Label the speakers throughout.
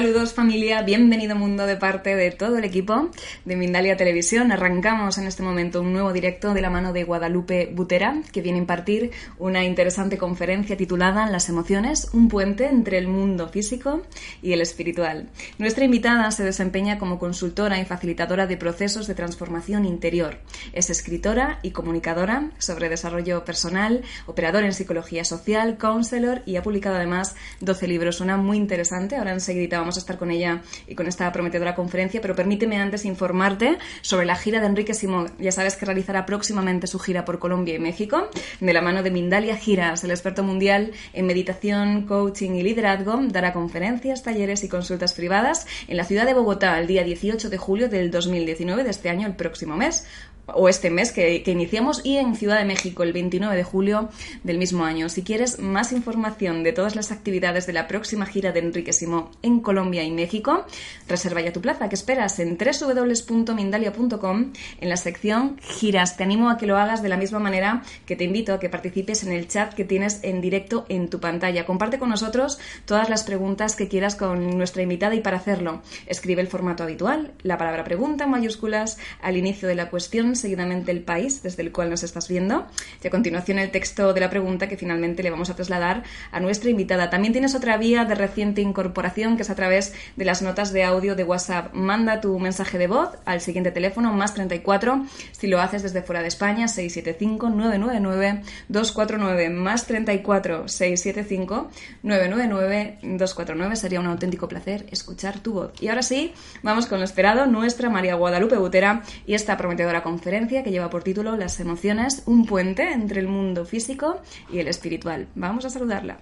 Speaker 1: Saludos familia, bienvenido mundo de parte de todo el equipo de Mindalia Televisión. Arrancamos en este momento un nuevo directo de la mano de Guadalupe Butera, que viene a impartir una interesante conferencia titulada Las emociones, un puente entre el mundo físico y el espiritual. Nuestra invitada se desempeña como consultora y facilitadora de procesos de transformación interior. Es escritora y comunicadora sobre desarrollo personal, operadora en psicología social, counselor y ha publicado además 12 libros, una muy interesante, ahora enseguida vamos a estar con ella y con esta prometedora conferencia, pero permíteme antes informarte sobre la gira de Enrique Simón. Ya sabes que realizará próximamente su gira por Colombia y México, de la mano de Mindalia Giras, el experto mundial en meditación, coaching y liderazgo, dará conferencias, talleres y consultas privadas en la ciudad de Bogotá el día 18 de julio del 2019 de este año, el próximo mes o este mes que, iniciamos y en Ciudad de México el 29 de julio del mismo año. Si quieres más información de todas las actividades de la próxima gira de Enrique Simó en Colombia y México, reserva ya tu plaza. que esperas? En www.mindalia.com en la sección giras. Te animo a que lo hagas de la misma manera que te invito a que participes en el chat que tienes en directo en tu pantalla. Comparte con nosotros todas las preguntas que quieras con nuestra invitada y para hacerlo escribe el formato habitual, la palabra pregunta en mayúsculas al inicio de la cuestión seguidamente el país desde el cual nos estás viendo y a continuación el texto de la pregunta que finalmente le vamos a trasladar a nuestra invitada. También tienes otra vía de reciente incorporación que es a través de las notas de audio de WhatsApp. Manda tu mensaje de voz al siguiente teléfono más 34 si lo haces desde fuera de España 675 999 249 más 34 675 999 249 sería un auténtico placer escuchar tu voz. Y ahora sí, vamos con lo esperado, nuestra María Guadalupe Butera y esta prometedora conferencia que lleva por título Las emociones, un puente entre el mundo físico y el espiritual. Vamos a saludarla.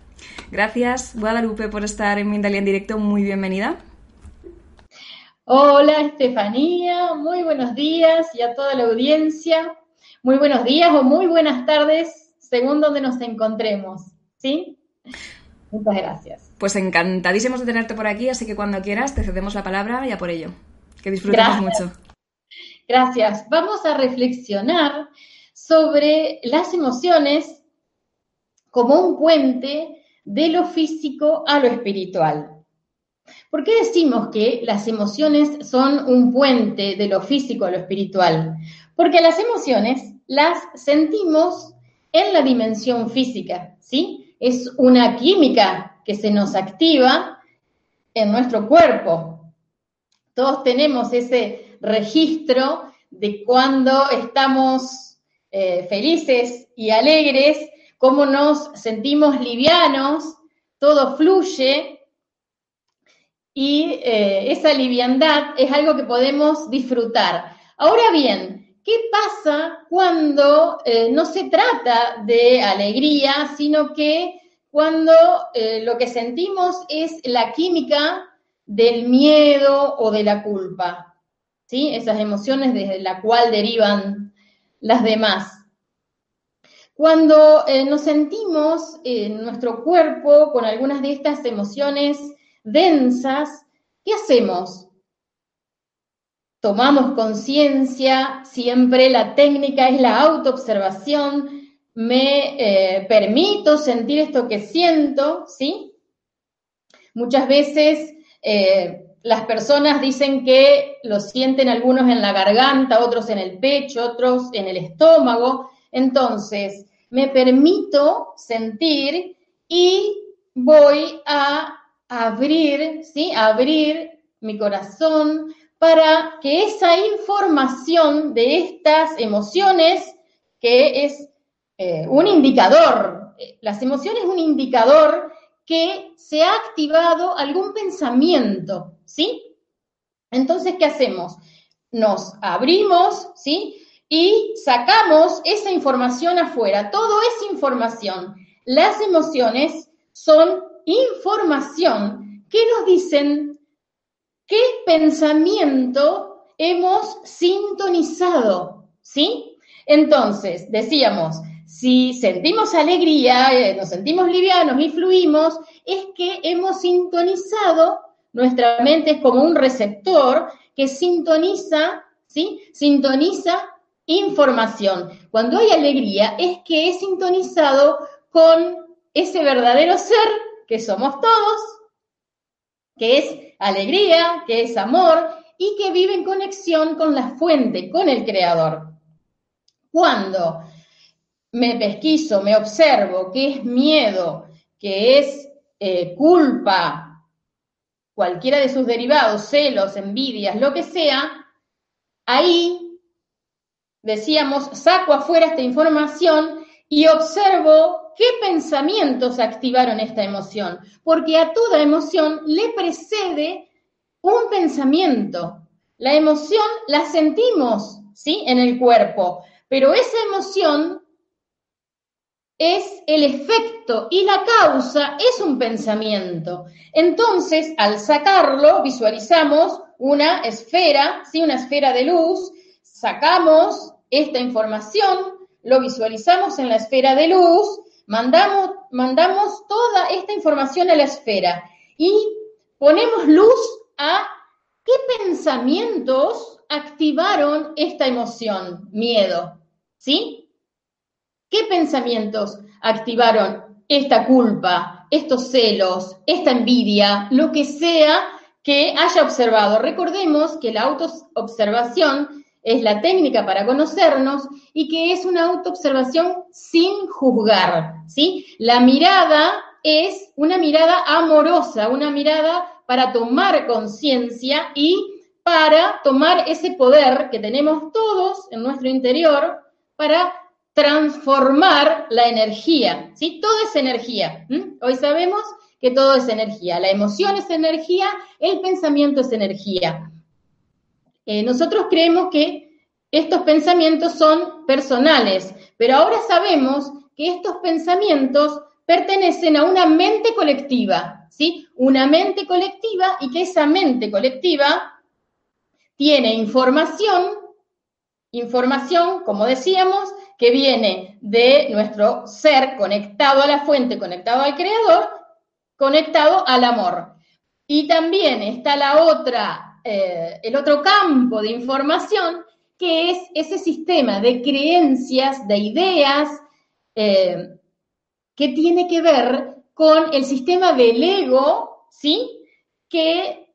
Speaker 1: Gracias, Guadalupe, por estar en Mindalia en directo. Muy bienvenida.
Speaker 2: Hola, Estefanía. Muy buenos días y a toda la audiencia. Muy buenos días o muy buenas tardes, según donde nos encontremos. ¿Sí? Muchas gracias.
Speaker 1: Pues encantadísimos de tenerte por aquí, así que cuando quieras te cedemos la palabra ya por ello. Que disfrutemos mucho.
Speaker 2: Gracias. Vamos a reflexionar sobre las emociones como un puente de lo físico a lo espiritual. ¿Por qué decimos que las emociones son un puente de lo físico a lo espiritual? Porque las emociones las sentimos en la dimensión física, ¿sí? Es una química que se nos activa en nuestro cuerpo. Todos tenemos ese registro de cuando estamos eh, felices y alegres, cómo nos sentimos livianos, todo fluye y eh, esa liviandad es algo que podemos disfrutar. Ahora bien, ¿qué pasa cuando eh, no se trata de alegría, sino que cuando lo que sentimos es la química del miedo o de la culpa? ¿Sí? Esas emociones desde la cual derivan las demás. Cuando eh, nos sentimos en nuestro cuerpo con algunas de estas emociones densas, ¿qué hacemos? Tomamos conciencia, siempre la técnica es la autoobservación, me eh, permito sentir esto que siento, ¿sí? Muchas veces eh, las personas dicen que lo sienten algunos en la garganta, otros en el pecho, otros en el estómago. Entonces, me permito sentir y voy a abrir, ¿sí? abrir mi corazón para que esa información de estas emociones, que es eh, un indicador, eh, las emociones es un indicador que se ha activado algún pensamiento, ¿sí? Entonces, ¿qué hacemos? Nos abrimos, ¿sí? Y sacamos esa información afuera. Todo es información. Las emociones son información que nos dicen qué pensamiento hemos sintonizado, ¿sí? Entonces, decíamos, si sentimos alegría, eh, nos sentimos livianos y fluimos, es que hemos sintonizado, nuestra mente es como un receptor que sintoniza, ¿sí? Sintoniza información. Cuando hay alegría es que es sintonizado con ese verdadero ser que somos todos, que es alegría, que es amor y que vive en conexión con la fuente, con el creador. Cuando me pesquiso, me observo que es miedo, que es eh, culpa, cualquiera de sus derivados, celos, envidias, lo que sea, ahí, decíamos, saco afuera esta información y observo qué pensamientos activaron esta emoción, porque a toda emoción le precede un pensamiento. La emoción la sentimos, ¿sí? En el cuerpo, pero esa emoción es el efecto y la causa es un pensamiento. Entonces, al sacarlo, visualizamos una esfera, ¿sí? una esfera de luz, sacamos esta información, lo visualizamos en la esfera de luz, mandamos, mandamos toda esta información a la esfera y ponemos luz a qué pensamientos activaron esta emoción, miedo, ¿sí? ¿Qué pensamientos activaron esta culpa, estos celos, esta envidia, lo que sea que haya observado? Recordemos que la autoobservación es la técnica para conocernos y que es una autoobservación sin juzgar, ¿sí? La mirada es una mirada amorosa, una mirada para tomar conciencia y para tomar ese poder que tenemos todos en nuestro interior para transformar la energía, ¿sí? Todo es energía. Hoy sabemos que todo es energía. La emoción es energía, el pensamiento es energía. Eh, nosotros creemos que estos pensamientos son personales, pero ahora sabemos que estos pensamientos pertenecen a una mente colectiva, ¿sí? Una mente colectiva y que esa mente colectiva tiene información, información, como decíamos, que viene de nuestro ser conectado a la fuente, conectado al creador, conectado al amor. Y también está la otra, eh, el otro campo de información, que es ese sistema de creencias, de ideas, eh, que tiene que ver con el sistema del ego, ¿sí? Que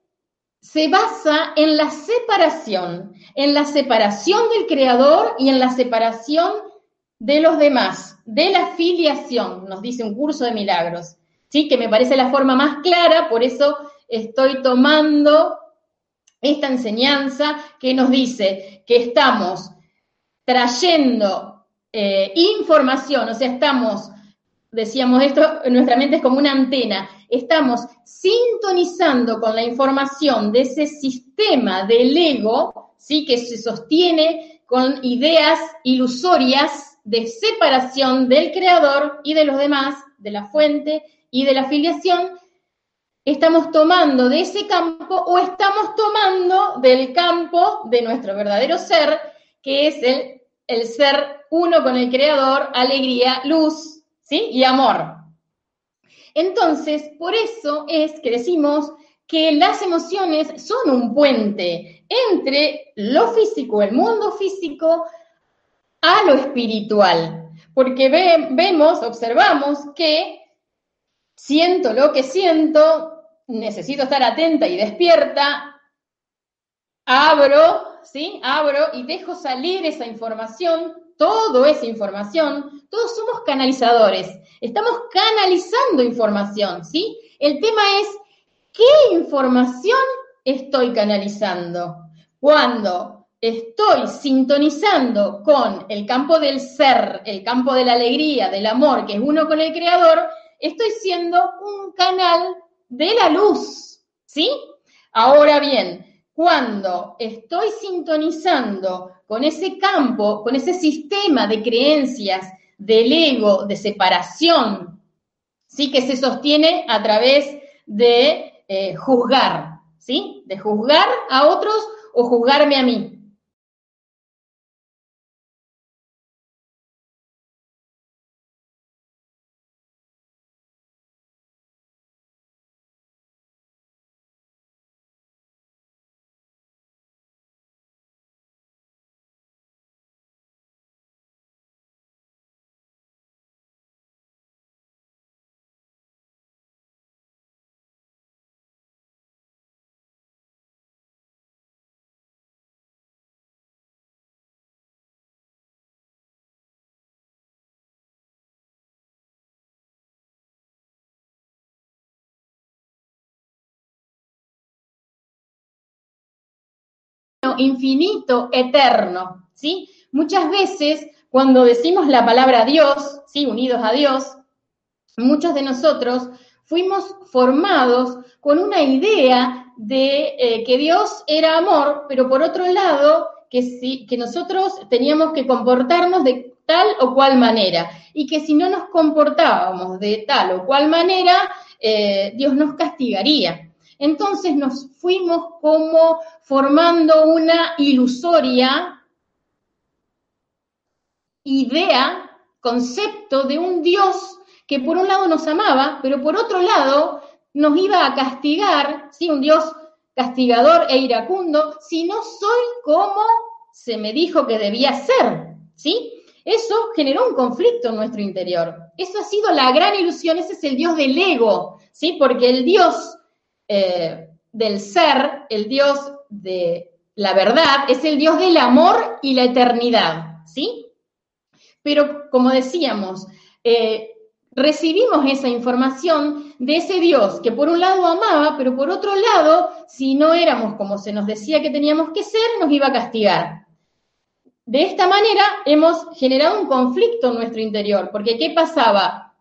Speaker 2: se basa en la separación, en la separación del creador y en la separación de los demás, de la filiación, nos dice un curso de milagros, ¿sí? que me parece la forma más clara, por eso estoy tomando esta enseñanza que nos dice que estamos trayendo eh, información, o sea, estamos, decíamos esto, nuestra mente es como una antena, estamos sintonizando con la información de ese sistema del ego, ¿sí? que se sostiene con ideas ilusorias de separación del creador y de los demás, de la fuente y de la filiación, estamos tomando de ese campo o estamos tomando del campo de nuestro verdadero ser, que es el, el ser uno con el creador, alegría, luz, ¿sí? Y amor. Entonces, por eso es que decimos que las emociones son un puente entre lo físico, el mundo físico, a lo espiritual, porque vemos, observamos que siento lo que siento, necesito estar atenta y despierta, abro, ¿sí? Abro y dejo salir esa información, todo es información, todos somos canalizadores, estamos canalizando información, ¿sí? El tema es, ¿qué información estoy canalizando? Cuando estoy sintonizando con el campo del ser, el campo de la alegría, del amor, que es uno con el creador, estoy siendo un canal de la luz, ¿sí? Ahora bien, cuando estoy sintonizando con ese campo, con ese sistema de creencias del ego, de separación, ¿sí? Que se sostiene a través de eh, juzgar, ¿sí? De juzgar a otros o juzgarme a mí. Infinito, eterno, ¿sí? Muchas veces cuando decimos la palabra Dios, ¿sí? Unidos a Dios, muchos de nosotros fuimos formados con una idea de eh, que Dios era amor, pero por otro lado, que, si, que nosotros teníamos que comportarnos de tal o cual manera, y que si no nos comportábamos de tal o cual manera, eh, Dios nos castigaría. Entonces nos fuimos como formando una ilusoria idea, concepto de un Dios que por un lado nos amaba, pero por otro lado nos iba a castigar, ¿sí? un Dios castigador e iracundo, si no soy como se me dijo que debía ser, ¿sí? Eso generó un conflicto en nuestro interior. Eso ha sido la gran ilusión, ese es el Dios del ego, ¿sí? Porque el Dios eh, del ser, el Dios de la verdad, es el Dios del amor y la eternidad, ¿sí? Pero como decíamos, eh, recibimos esa información de ese Dios que por un lado amaba, pero por otro lado, si no éramos como se nos decía que teníamos que ser, nos iba a castigar. De esta manera hemos generado un conflicto en nuestro interior, porque ¿qué pasaba?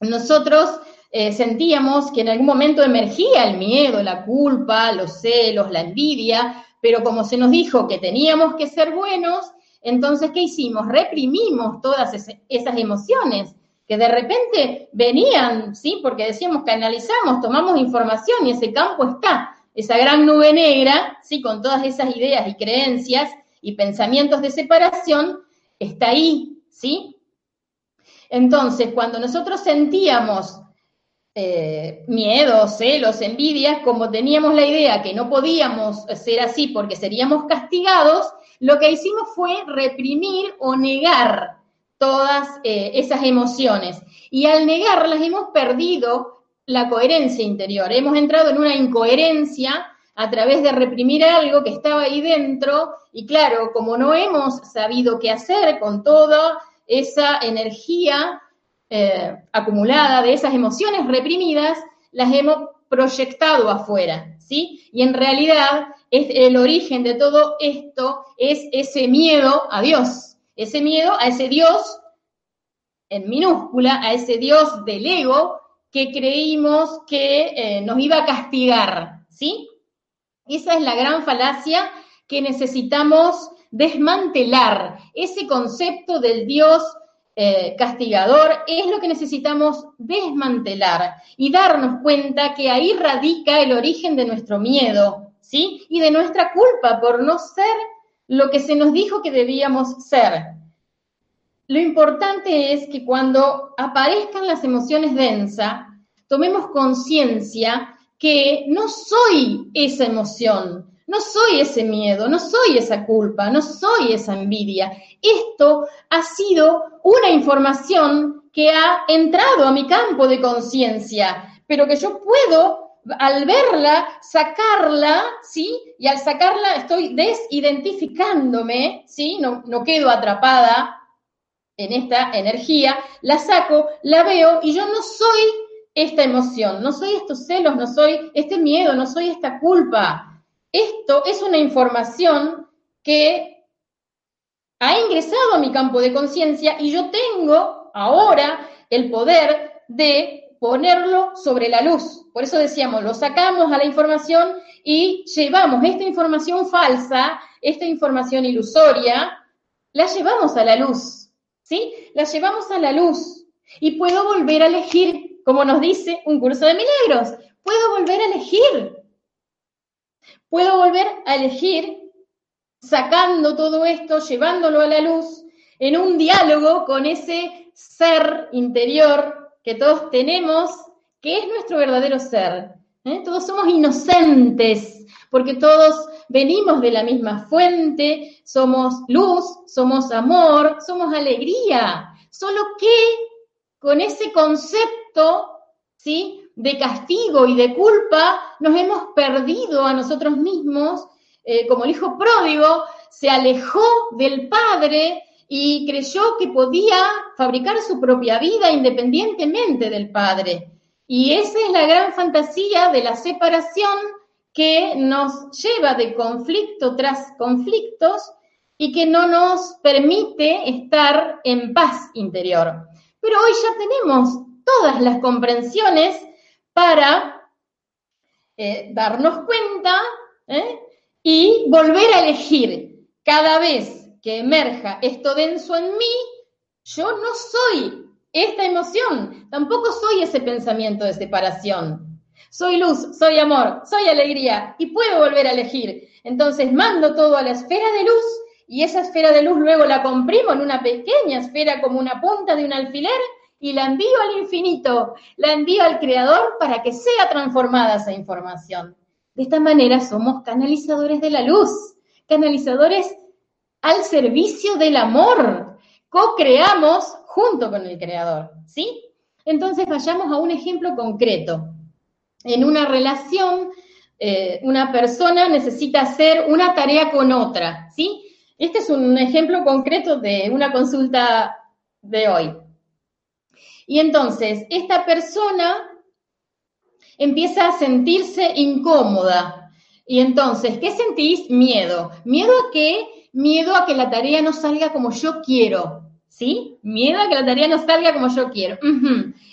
Speaker 2: Nosotros eh, sentíamos que en algún momento emergía el miedo, la culpa, los celos, la envidia, pero como se nos dijo que teníamos que ser buenos, entonces, ¿qué hicimos? Reprimimos todas esas emociones que de repente venían, ¿sí? Porque decíamos que tomamos información y ese campo está, esa gran nube negra, ¿sí? Con todas esas ideas y creencias y pensamientos de separación, está ahí, ¿sí? Entonces, cuando nosotros sentíamos eh, miedos, celos, envidias, como teníamos la idea que no podíamos ser así porque seríamos castigados, lo que hicimos fue reprimir o negar todas eh, esas emociones. Y al negarlas hemos perdido la coherencia interior, hemos entrado en una incoherencia a través de reprimir algo que estaba ahí dentro y claro, como no hemos sabido qué hacer con toda esa energía eh, acumulada de esas emociones reprimidas, las hemos proyectado afuera, ¿sí? Y en realidad es el origen de todo esto es ese miedo a Dios, ese miedo a ese Dios en minúscula, a ese Dios del ego que creímos que eh, nos iba a castigar, ¿sí? Esa es la gran falacia que necesitamos desmantelar. Ese concepto del Dios eh, castigador es lo que necesitamos desmantelar y darnos cuenta que ahí radica el origen de nuestro miedo, ¿sí? Y de nuestra culpa por no ser lo que se nos dijo que debíamos ser. Lo importante es que cuando aparezcan las emociones densas, tomemos conciencia que no soy esa emoción, no soy ese miedo, no soy esa culpa, no soy esa envidia. Esto ha sido una información que ha entrado a mi campo de conciencia, pero que yo puedo al verla, sacarla, ¿sí? Y al sacarla estoy desidentificándome, ¿sí? No, no quedo atrapada en esta energía, la saco, la veo y yo no soy esta emoción, no soy estos celos, no soy este miedo, no soy esta culpa. Esto es una información que ha ingresado a mi campo de conciencia y yo tengo ahora el poder de ponerlo sobre la luz. Por eso decíamos, lo sacamos a la información y llevamos esta información falsa, esta información ilusoria, la llevamos a la luz, ¿sí? La llevamos a la luz y puedo volver a elegir, como nos dice un curso de milagros, puedo volver a elegir. Puedo volver a elegir sacando todo esto, llevándolo a la luz, en un diálogo con ese ser interior que todos tenemos, que es nuestro verdadero ser. ¿eh? Todos somos inocentes, porque todos venimos de la misma fuente, somos luz, somos amor, somos alegría. Solo que con ese concepto, ¿sí? De castigo y de culpa, nos hemos perdido a nosotros mismos, eh, como el hijo pródigo, se alejó del Padre y creyó que podía fabricar su propia vida independientemente del padre. Y esa es la gran fantasía de la separación que nos lleva de conflicto tras conflictos y que no nos permite estar en paz interior. Pero hoy ya tenemos todas las comprensiones para eh, darnos cuenta ¿eh? y volver a elegir cada vez que emerja esto denso en mí, yo no soy esta emoción, tampoco soy ese pensamiento de separación. Soy luz, soy amor, soy alegría y puedo volver a elegir. Entonces mando todo a la esfera de luz y esa esfera de luz luego la comprimo en una pequeña esfera como una punta de un alfiler y la envío al infinito, la envío al creador para que sea transformada esa información. De esta manera somos canalizadores de la luz, canalizadores al servicio del amor. Co-creamos junto con el creador, ¿sí? Entonces vayamos a un ejemplo concreto. En una relación, eh, una persona necesita hacer una tarea con otra, ¿sí? Este es un ejemplo concreto de una consulta de hoy. Y entonces, esta persona empieza a sentirse incómoda. Y entonces, ¿qué sentís? Miedo. ¿Miedo a qué? Miedo a que la tarea no salga como yo quiero. ¿Sí? Miedo a que la tarea no salga como yo quiero.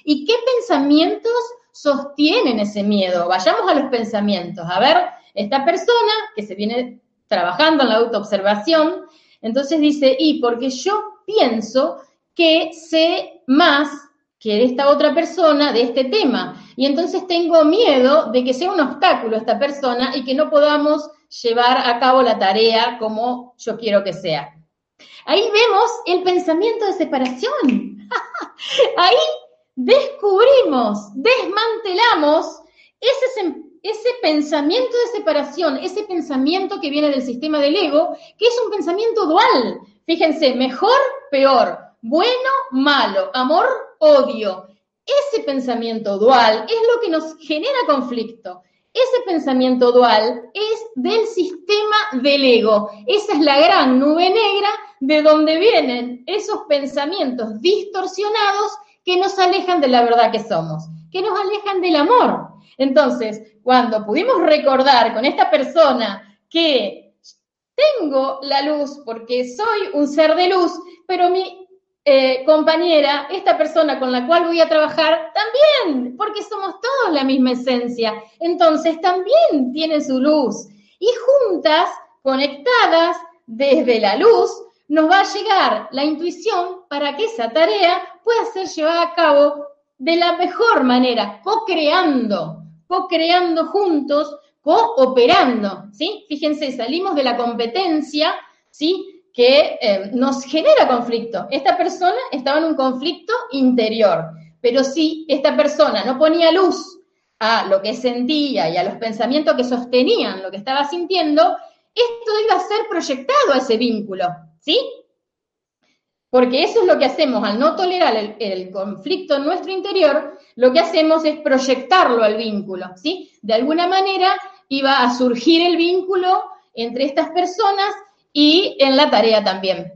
Speaker 2: ¿Y qué pensamientos sostienen ese miedo? Vayamos a los pensamientos. A ver, esta persona que se viene trabajando en la autoobservación, entonces dice, y porque yo pienso que sé más que esta otra persona de este tema. Y entonces tengo miedo de que sea un obstáculo esta persona y que no podamos llevar a cabo la tarea como yo quiero que sea. Ahí vemos el pensamiento de separación. Ahí descubrimos, desmantelamos ese, ese pensamiento de separación, ese pensamiento que viene del sistema del ego, que es un pensamiento dual. Fíjense, mejor, peor, bueno, malo, amor, odio. Ese pensamiento dual es lo que nos genera conflicto. Ese pensamiento dual es del sistema del ego. Esa es la gran nube negra de donde vienen esos pensamientos distorsionados que nos alejan de la verdad que somos, que nos alejan del amor. Entonces, cuando pudimos recordar con esta persona que tengo la luz porque soy un ser de luz, pero mi eh, compañera, esta persona con la cual voy a trabajar, también, porque somos todos la misma esencia. Entonces también tienen su luz. Y juntas, conectadas desde la luz, nos va a llegar la intuición para que esa tarea pueda ser llevada a cabo de la mejor manera, co-creando, co-creando juntos, cooperando, ¿sí? Fíjense, salimos de la competencia, ¿sí? Que eh, nos genera conflicto. Esta persona estaba en un conflicto interior, pero si esta persona no ponía luz a lo que sentía y a los pensamientos que sostenían lo que estaba sintiendo, esto iba a ser proyectado a ese vínculo, ¿sí? Porque eso es lo que hacemos al no tolerar el, el, conflicto en nuestro interior, lo que hacemos es proyectarlo al vínculo, ¿sí? De alguna manera iba a surgir el vínculo entre estas personas y en la tarea también.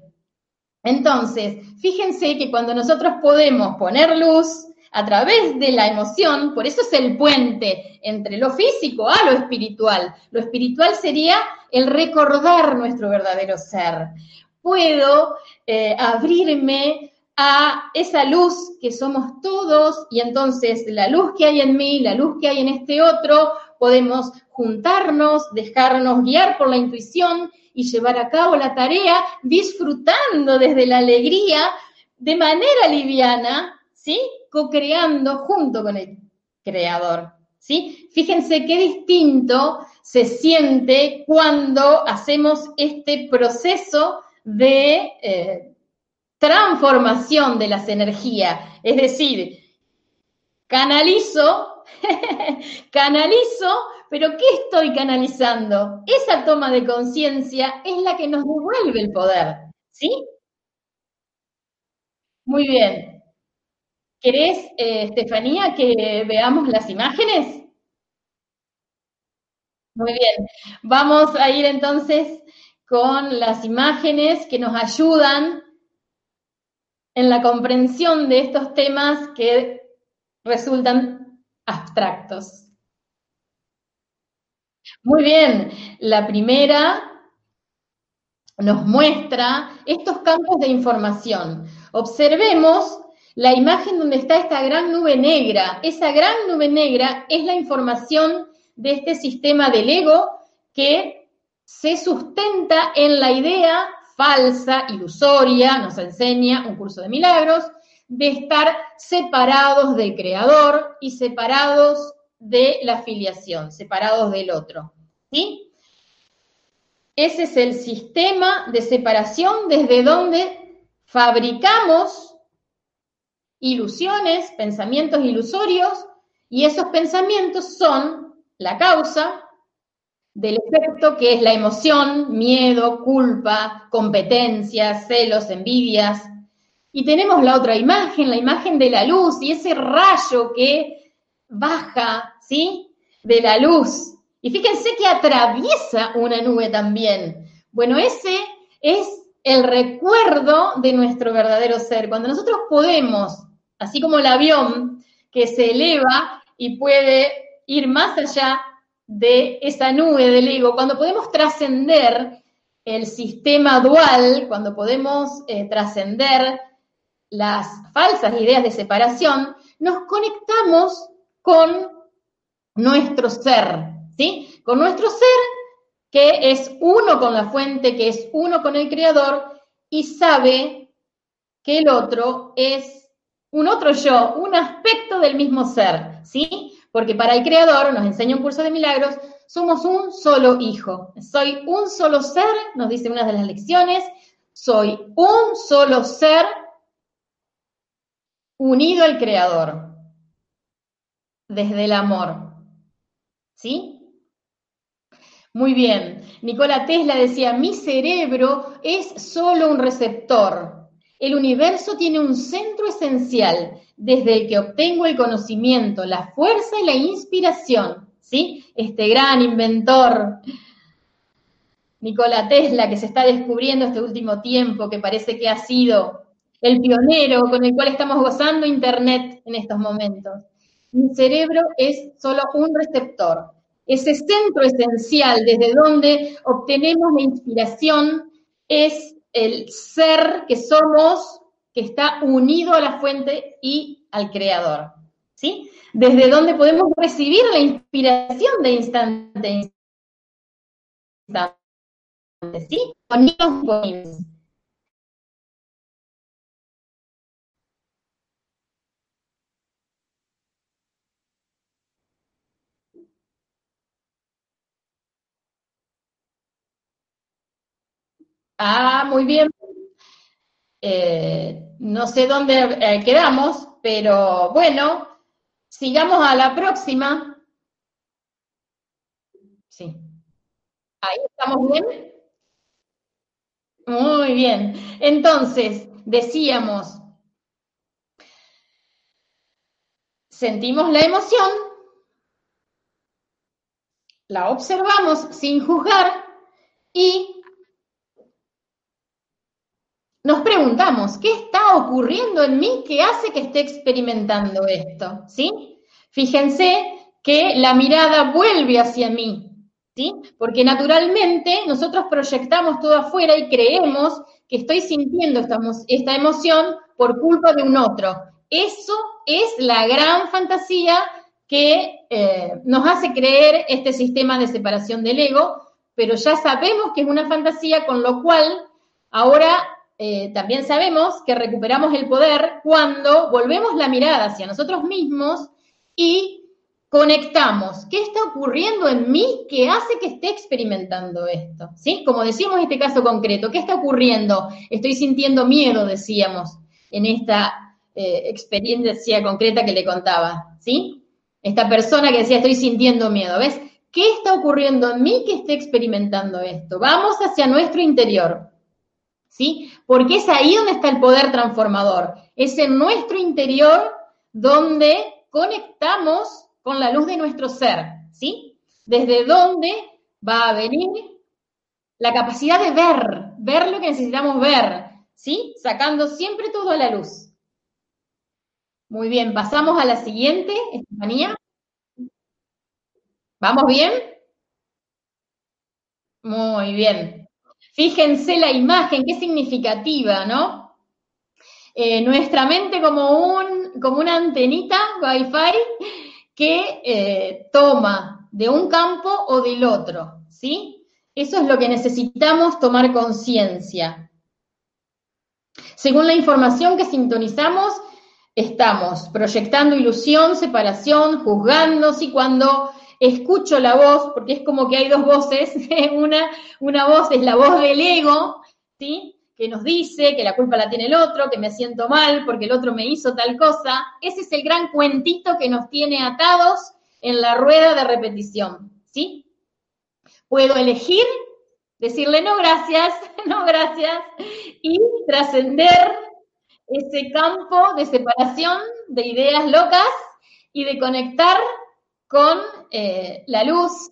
Speaker 2: Entonces, fíjense que cuando nosotros podemos poner luz a través de la emoción, por eso es el puente entre lo físico a lo espiritual. Lo espiritual sería el recordar nuestro verdadero ser. Puedo eh, abrirme a esa luz que somos todos y entonces la luz que hay en mí, la luz que hay en este otro, podemos juntarnos, dejarnos guiar por la intuición y llevar a cabo la tarea disfrutando desde la alegría de manera liviana, ¿sí? Co-creando junto con el creador, ¿sí? Fíjense qué distinto se siente cuando hacemos este proceso de eh, transformación de las energías, es decir, canalizo, canalizo pero ¿qué estoy canalizando? Esa toma de conciencia es la que nos devuelve el poder, ¿sí? Muy bien. ¿Querés, eh, Estefanía, que veamos las imágenes? Muy bien. Vamos a ir entonces con las imágenes que nos ayudan en la comprensión de estos temas que resultan abstractos. Muy bien, la primera nos muestra estos campos de información. Observemos la imagen donde está esta gran nube negra. Esa gran nube negra es la información de este sistema del ego que se sustenta en la idea falsa, ilusoria, nos enseña un curso de milagros, de estar separados del creador y separados de la filiación, separados del otro. ¿Sí? Ese es el sistema de separación desde donde fabricamos ilusiones, pensamientos ilusorios, y esos pensamientos son la causa del efecto que es la emoción, miedo, culpa, competencia, celos, envidias. Y tenemos la otra imagen, la imagen de la luz y ese rayo que baja, ¿sí? De la luz. Y fíjense que atraviesa una nube también. Bueno, ese es el recuerdo de nuestro verdadero ser. Cuando nosotros podemos, así como el avión que se eleva y puede ir más allá de esa nube del ego, cuando podemos trascender el sistema dual, cuando podemos eh, trascender las falsas ideas de separación, nos conectamos con nuestro ser, ¿sí? Con nuestro ser que es uno con la fuente, que es uno con el creador y sabe que el otro es un otro yo, un aspecto del mismo ser, ¿sí? Porque para el creador, nos enseña un curso de milagros, somos un solo hijo. Soy un solo ser, nos dice una de las lecciones, soy un solo ser unido al creador desde el amor. ¿Sí? Muy bien. Nikola Tesla decía, mi cerebro es solo un receptor. El universo tiene un centro esencial desde el que obtengo el conocimiento, la fuerza y la inspiración. ¿Sí? Este gran inventor, Nikola Tesla, que se está descubriendo este último tiempo, que parece que ha sido el pionero con el cual estamos gozando Internet en estos momentos. Mi cerebro es solo un receptor ese centro esencial desde donde obtenemos la inspiración es el ser que somos, que está unido a la fuente y al creador. ¿Sí? Desde donde podemos recibir la inspiración de instante ¿Sí? Ah, muy bien. Eh, no sé dónde eh, quedamos, pero bueno, sigamos a la próxima. Sí. Ahí estamos bien. Muy bien. Entonces, decíamos, sentimos la emoción, la observamos sin juzgar y nos preguntamos, ¿qué está ocurriendo en mí que hace que esté experimentando esto? ¿Sí? Fíjense que la mirada vuelve hacia mí, ¿sí? Porque naturalmente nosotros proyectamos todo afuera y creemos que estoy sintiendo esta, emoción por culpa de un otro. Eso es la gran fantasía que eh, nos hace creer este sistema de separación del ego, pero ya sabemos que es una fantasía, con lo cual ahora eh, también sabemos que recuperamos el poder cuando volvemos la mirada hacia nosotros mismos y conectamos. ¿Qué está ocurriendo en mí que hace que esté experimentando esto? ¿Sí? Como decíamos en este caso concreto, ¿qué está ocurriendo? Estoy sintiendo miedo, decíamos, en esta eh, experiencia concreta que le contaba. ¿Sí? Esta persona que decía, estoy sintiendo miedo, ¿ves? ¿Qué está ocurriendo en mí que esté experimentando esto? Vamos hacia nuestro interior. ¿Sí? Porque es ahí donde está el poder transformador. Es en nuestro interior donde conectamos con la luz de nuestro ser, ¿sí? Desde donde va a venir la capacidad de ver, ver lo que necesitamos ver, ¿sí? Sacando siempre todo a la luz. Muy bien, pasamos a la siguiente, Estefanía. ¿Vamos bien? Muy bien. Fíjense la imagen, qué significativa, ¿no? Eh, nuestra mente como, un, como una antenita Wi-Fi que eh, toma de un campo o del otro, ¿sí? Eso es lo que necesitamos tomar conciencia. Según la información que sintonizamos, estamos proyectando ilusión, separación, juzgando, y cuando escucho la voz, porque es como que hay dos voces, una, una voz es la voz del ego, ¿sí? que nos dice que la culpa la tiene el otro, que me siento mal porque el otro me hizo tal cosa. Ese es el gran cuentito que nos tiene atados en la rueda de repetición, ¿sí? Puedo elegir decirle no gracias, no gracias, y trascender ese campo de separación de ideas locas y de conectar con eh, la luz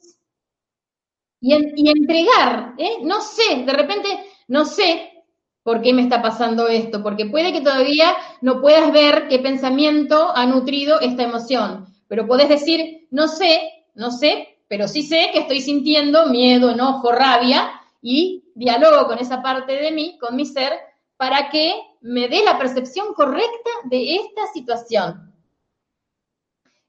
Speaker 2: y, entregar, ¿eh? no sé, de repente no sé por qué me está pasando esto, porque puede que todavía no puedas ver qué pensamiento ha nutrido esta emoción, pero puedes decir, no sé, no sé, pero sí sé que estoy sintiendo miedo, enojo, rabia, y dialogo con esa parte de mí, con mi ser, para que me dé la percepción correcta de esta situación.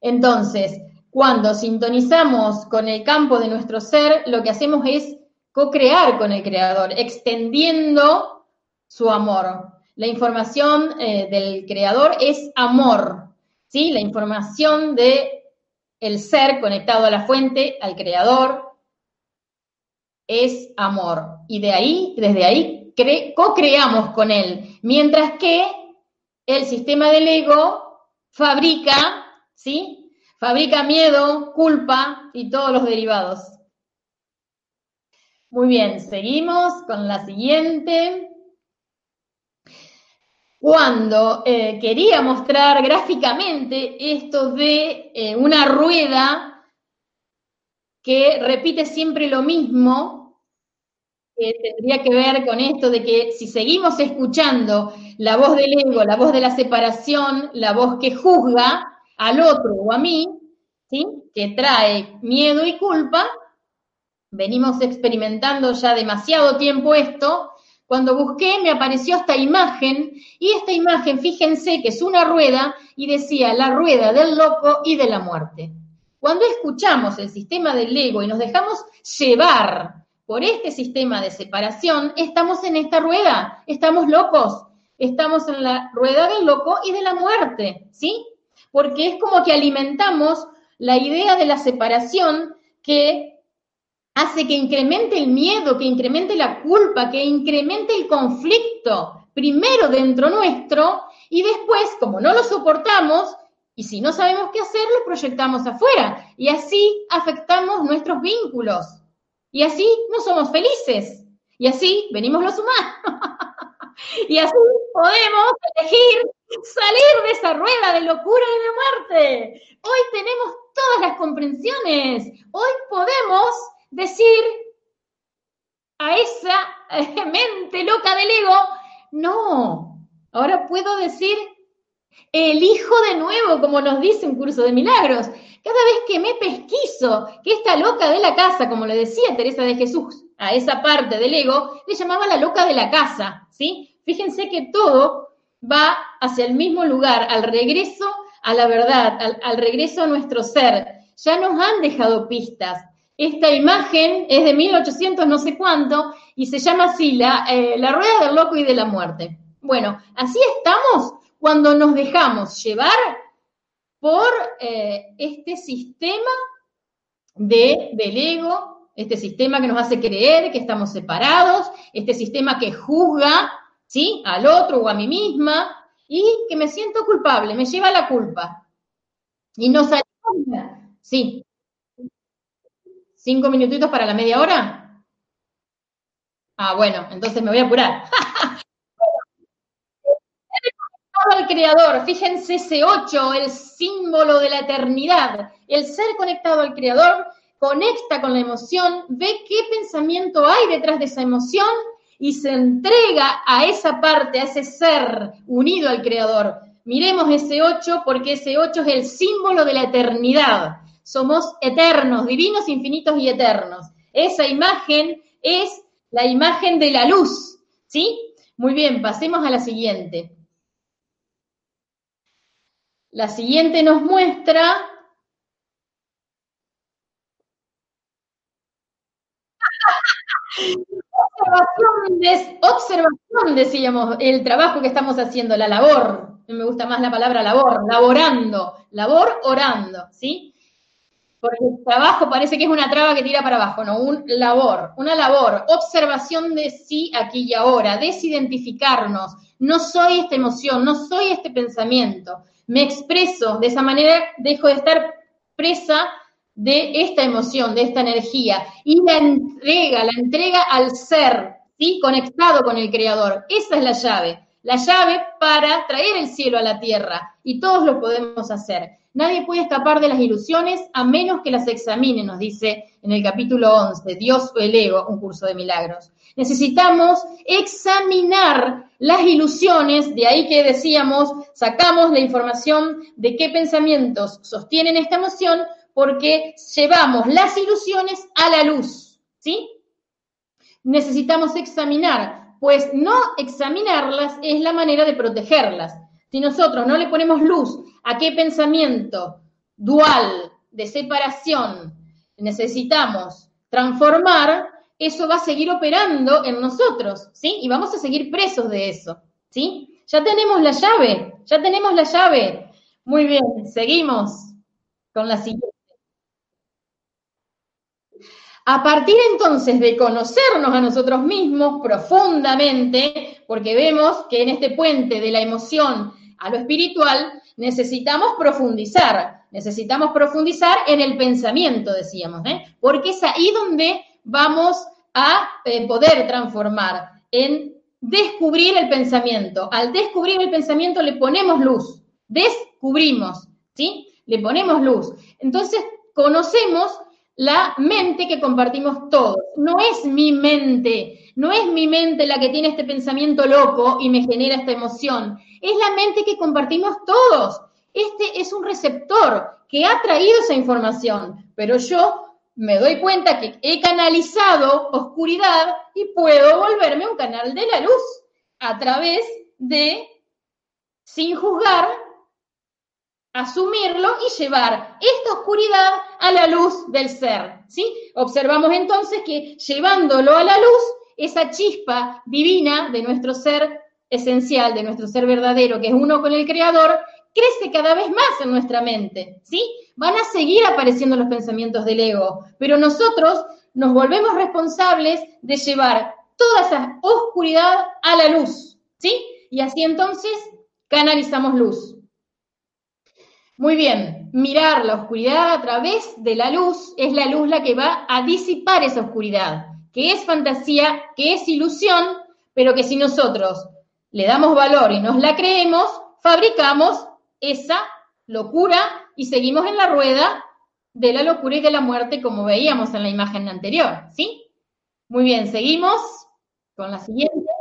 Speaker 2: Entonces, cuando sintonizamos con el campo de nuestro ser, lo que hacemos es co-crear con el creador, extendiendo su amor. La información eh, del creador es amor, ¿sí? La información de el ser conectado a la fuente, al creador, es amor. Y de ahí, desde ahí, co-creamos con él. Mientras que el sistema del ego fabrica, ¿sí? Fabrica miedo, culpa y todos los derivados. Muy bien, seguimos con la siguiente. Cuando eh, quería mostrar gráficamente esto de eh, una rueda que repite siempre lo mismo, tendría que ver con esto de que si seguimos escuchando la voz del ego, la voz de la separación, la voz que juzga al otro o a mí, ¿sí? que trae miedo y culpa, venimos experimentando ya demasiado tiempo esto, cuando busqué me apareció esta imagen y esta imagen, fíjense que es una rueda y decía la rueda del loco y de la muerte. Cuando escuchamos el sistema del ego y nos dejamos llevar por este sistema de separación, estamos en esta rueda, estamos locos, estamos en la rueda del loco y de la muerte, ¿sí? Porque es como que alimentamos la idea de la separación que hace que incremente el miedo, que incremente la culpa, que incremente el conflicto, primero dentro nuestro y después, como no lo soportamos, y si no sabemos qué hacer, lo proyectamos afuera y así afectamos nuestros vínculos. Y así no somos felices. Y así venimos los humanos. y así podemos elegir salir de esa rueda de locura y de muerte. Hoy tenemos todas las comprensiones. Hoy podemos decir a esa eh, mente loca del ego, no. Ahora puedo decir, elijo de nuevo, como nos dice un curso de milagros. Cada vez que me pesquiso que esta loca de la casa, como le decía Teresa de Jesús, a esa parte del ego, le llamaba la loca de la casa, ¿sí? Fíjense que todo va hacia el mismo lugar, al regreso a la verdad, al, regreso a nuestro ser. Ya nos han dejado pistas. Esta imagen es de 1800 no sé cuánto y se llama así, la, eh, la rueda del loco y de la muerte. Bueno, así estamos cuando nos dejamos llevar por eh, este sistema de, del ego, este sistema que nos hace creer que estamos separados, este sistema que juzga ¿sí? al otro o a mí misma y que me siento culpable, me lleva la culpa. Y no salimos. Sí. ¿Cinco minutitos para la media hora? Ah, bueno, entonces me voy a apurar. al Creador. Fíjense ese 8, el símbolo de la eternidad. El ser conectado al Creador conecta con la emoción, ve qué pensamiento hay detrás de esa emoción y se entrega a esa parte, a ese ser unido al Creador. Miremos ese 8 porque ese 8 es el símbolo de la eternidad. Somos eternos, divinos, infinitos y eternos. Esa imagen es la imagen de la luz, ¿sí? Muy bien, pasemos a la siguiente. La siguiente nos muestra observación, observación, decíamos, el trabajo que estamos haciendo, la labor. Me gusta más la palabra labor, laborando, labor orando, ¿sí? Porque el trabajo parece que es una traba que tira para abajo, no, un labor, una labor, observación de sí aquí y ahora, desidentificarnos. No soy esta emoción, no soy este pensamiento. Me expreso, de esa manera dejo de estar presa de esta emoción, de esta energía, y la entrega, la entrega al ser, ¿sí? Conectado con el Creador. Esa es la llave, la llave para traer el cielo a la tierra, y todos lo podemos hacer. Nadie puede escapar de las ilusiones a menos que las examine, nos dice en el capítulo 11, Dios o el ego, un curso de milagros. Necesitamos examinar las ilusiones, de ahí que decíamos, sacamos la información de qué pensamientos sostienen esta emoción, porque llevamos las ilusiones a la luz, ¿sí? Necesitamos examinar, pues no examinarlas es la manera de protegerlas. Si nosotros no le ponemos luz a qué pensamiento dual de separación necesitamos transformar, eso va a seguir operando en nosotros, ¿sí? Y vamos a seguir presos de eso, ¿sí? Ya tenemos la llave, ya tenemos la llave. Muy bien, seguimos con la siguiente. A partir entonces de conocernos a nosotros mismos profundamente, porque vemos que en este puente de la emoción a lo espiritual necesitamos profundizar, necesitamos profundizar en el pensamiento, decíamos, ¿eh? porque es ahí donde vamos a eh, poder transformar, en descubrir el pensamiento. Al descubrir el pensamiento le ponemos luz, descubrimos, ¿sí? Le ponemos luz. Entonces conocemos la mente que compartimos todos. No es mi mente, no es mi mente la que tiene este pensamiento loco y me genera esta emoción. Es la mente que compartimos todos. Este es un receptor que ha traído esa información, pero yo me doy cuenta que he canalizado oscuridad y puedo volverme un canal de la luz a través de, sin juzgar, asumirlo y llevar esta oscuridad a la luz del ser, ¿sí? Observamos entonces que llevándolo a la luz, esa chispa divina de nuestro ser esencial, de nuestro ser verdadero, que es uno con el Creador, crece cada vez más en nuestra mente, ¿sí? Van a seguir apareciendo los pensamientos del ego, pero nosotros nos volvemos responsables de llevar toda esa oscuridad a la luz, ¿sí? Y así entonces canalizamos luz. Muy bien, mirar la oscuridad a través de la luz es la luz la que va a disipar esa oscuridad, que es fantasía, que es ilusión, pero que si nosotros le damos valor y nos la creemos, fabricamos esa locura y seguimos en la rueda de la locura y de la muerte como veíamos en la imagen anterior, ¿sí? Muy bien, seguimos con la siguiente.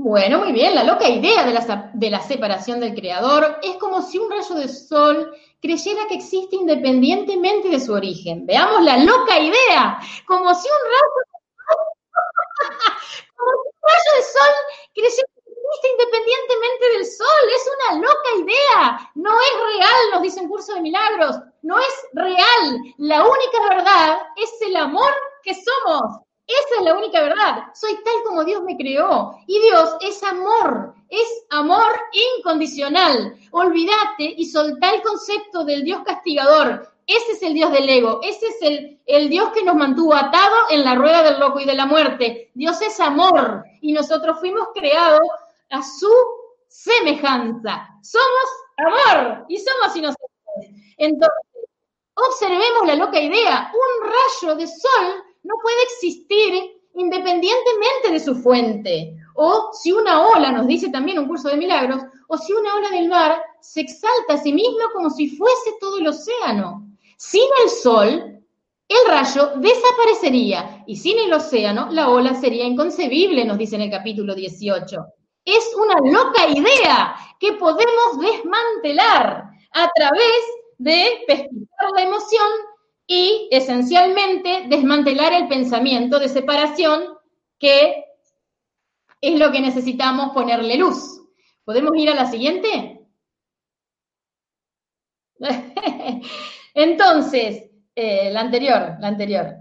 Speaker 2: Bueno, muy bien, la loca idea de la, de la, separación del creador es como si un rayo de sol creyera que existe independientemente de su origen. Veamos la loca idea, como si un rayo, como si un rayo de sol creyera que existe independientemente del sol. Es una loca idea, no es real, nos dice en Curso de Milagros, no es real. La única verdad es el amor que somos. Esa es la única verdad. Soy tal como Dios me creó. Y Dios es amor, es amor incondicional. Olvídate y soltá el concepto del Dios castigador. Ese es el Dios del ego, ese es el, el Dios que nos mantuvo atado en la rueda del loco y de la muerte. Dios es amor y nosotros fuimos creados a su semejanza. Somos amor y somos inocentes. Entonces, observemos la loca idea. Un rayo de sol no puede existir independientemente de su fuente. O si una ola, nos dice también un curso de milagros, o si una ola del mar se exalta a sí misma como si fuese todo el océano. Sin el sol, el rayo desaparecería y sin el océano, la ola sería inconcebible, nos dice en el capítulo 18. Es una loca idea que podemos desmantelar a través de pescar la emoción y esencialmente desmantelar el pensamiento de separación que es lo que necesitamos ponerle luz. ¿Podemos ir a la siguiente? Entonces, eh, la anterior, la anterior.